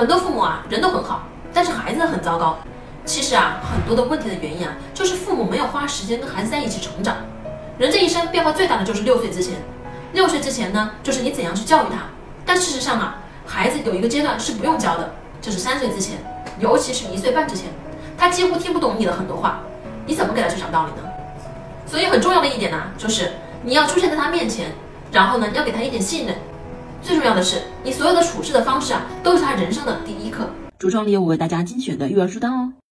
很多父母啊，人都很好，但是孩子很糟糕。其实啊，很多的问题的原因啊，就是父母没有花时间跟孩子在一起成长。人这一生变化最大的就是六岁之前，六岁之前呢，就是你怎样去教育他。但事实上啊，孩子有一个阶段是不用教的，就是三岁之前，尤其是一岁半之前，他几乎听不懂你的很多话，你怎么给他去讲道理呢？所以很重要的一点呢，就是你要出现在他面前，然后呢，要给他一点信任。最重要的是，你所有的处事的方式啊，都是他人生的第一课。橱窗里有我为大家精选的育儿书单哦。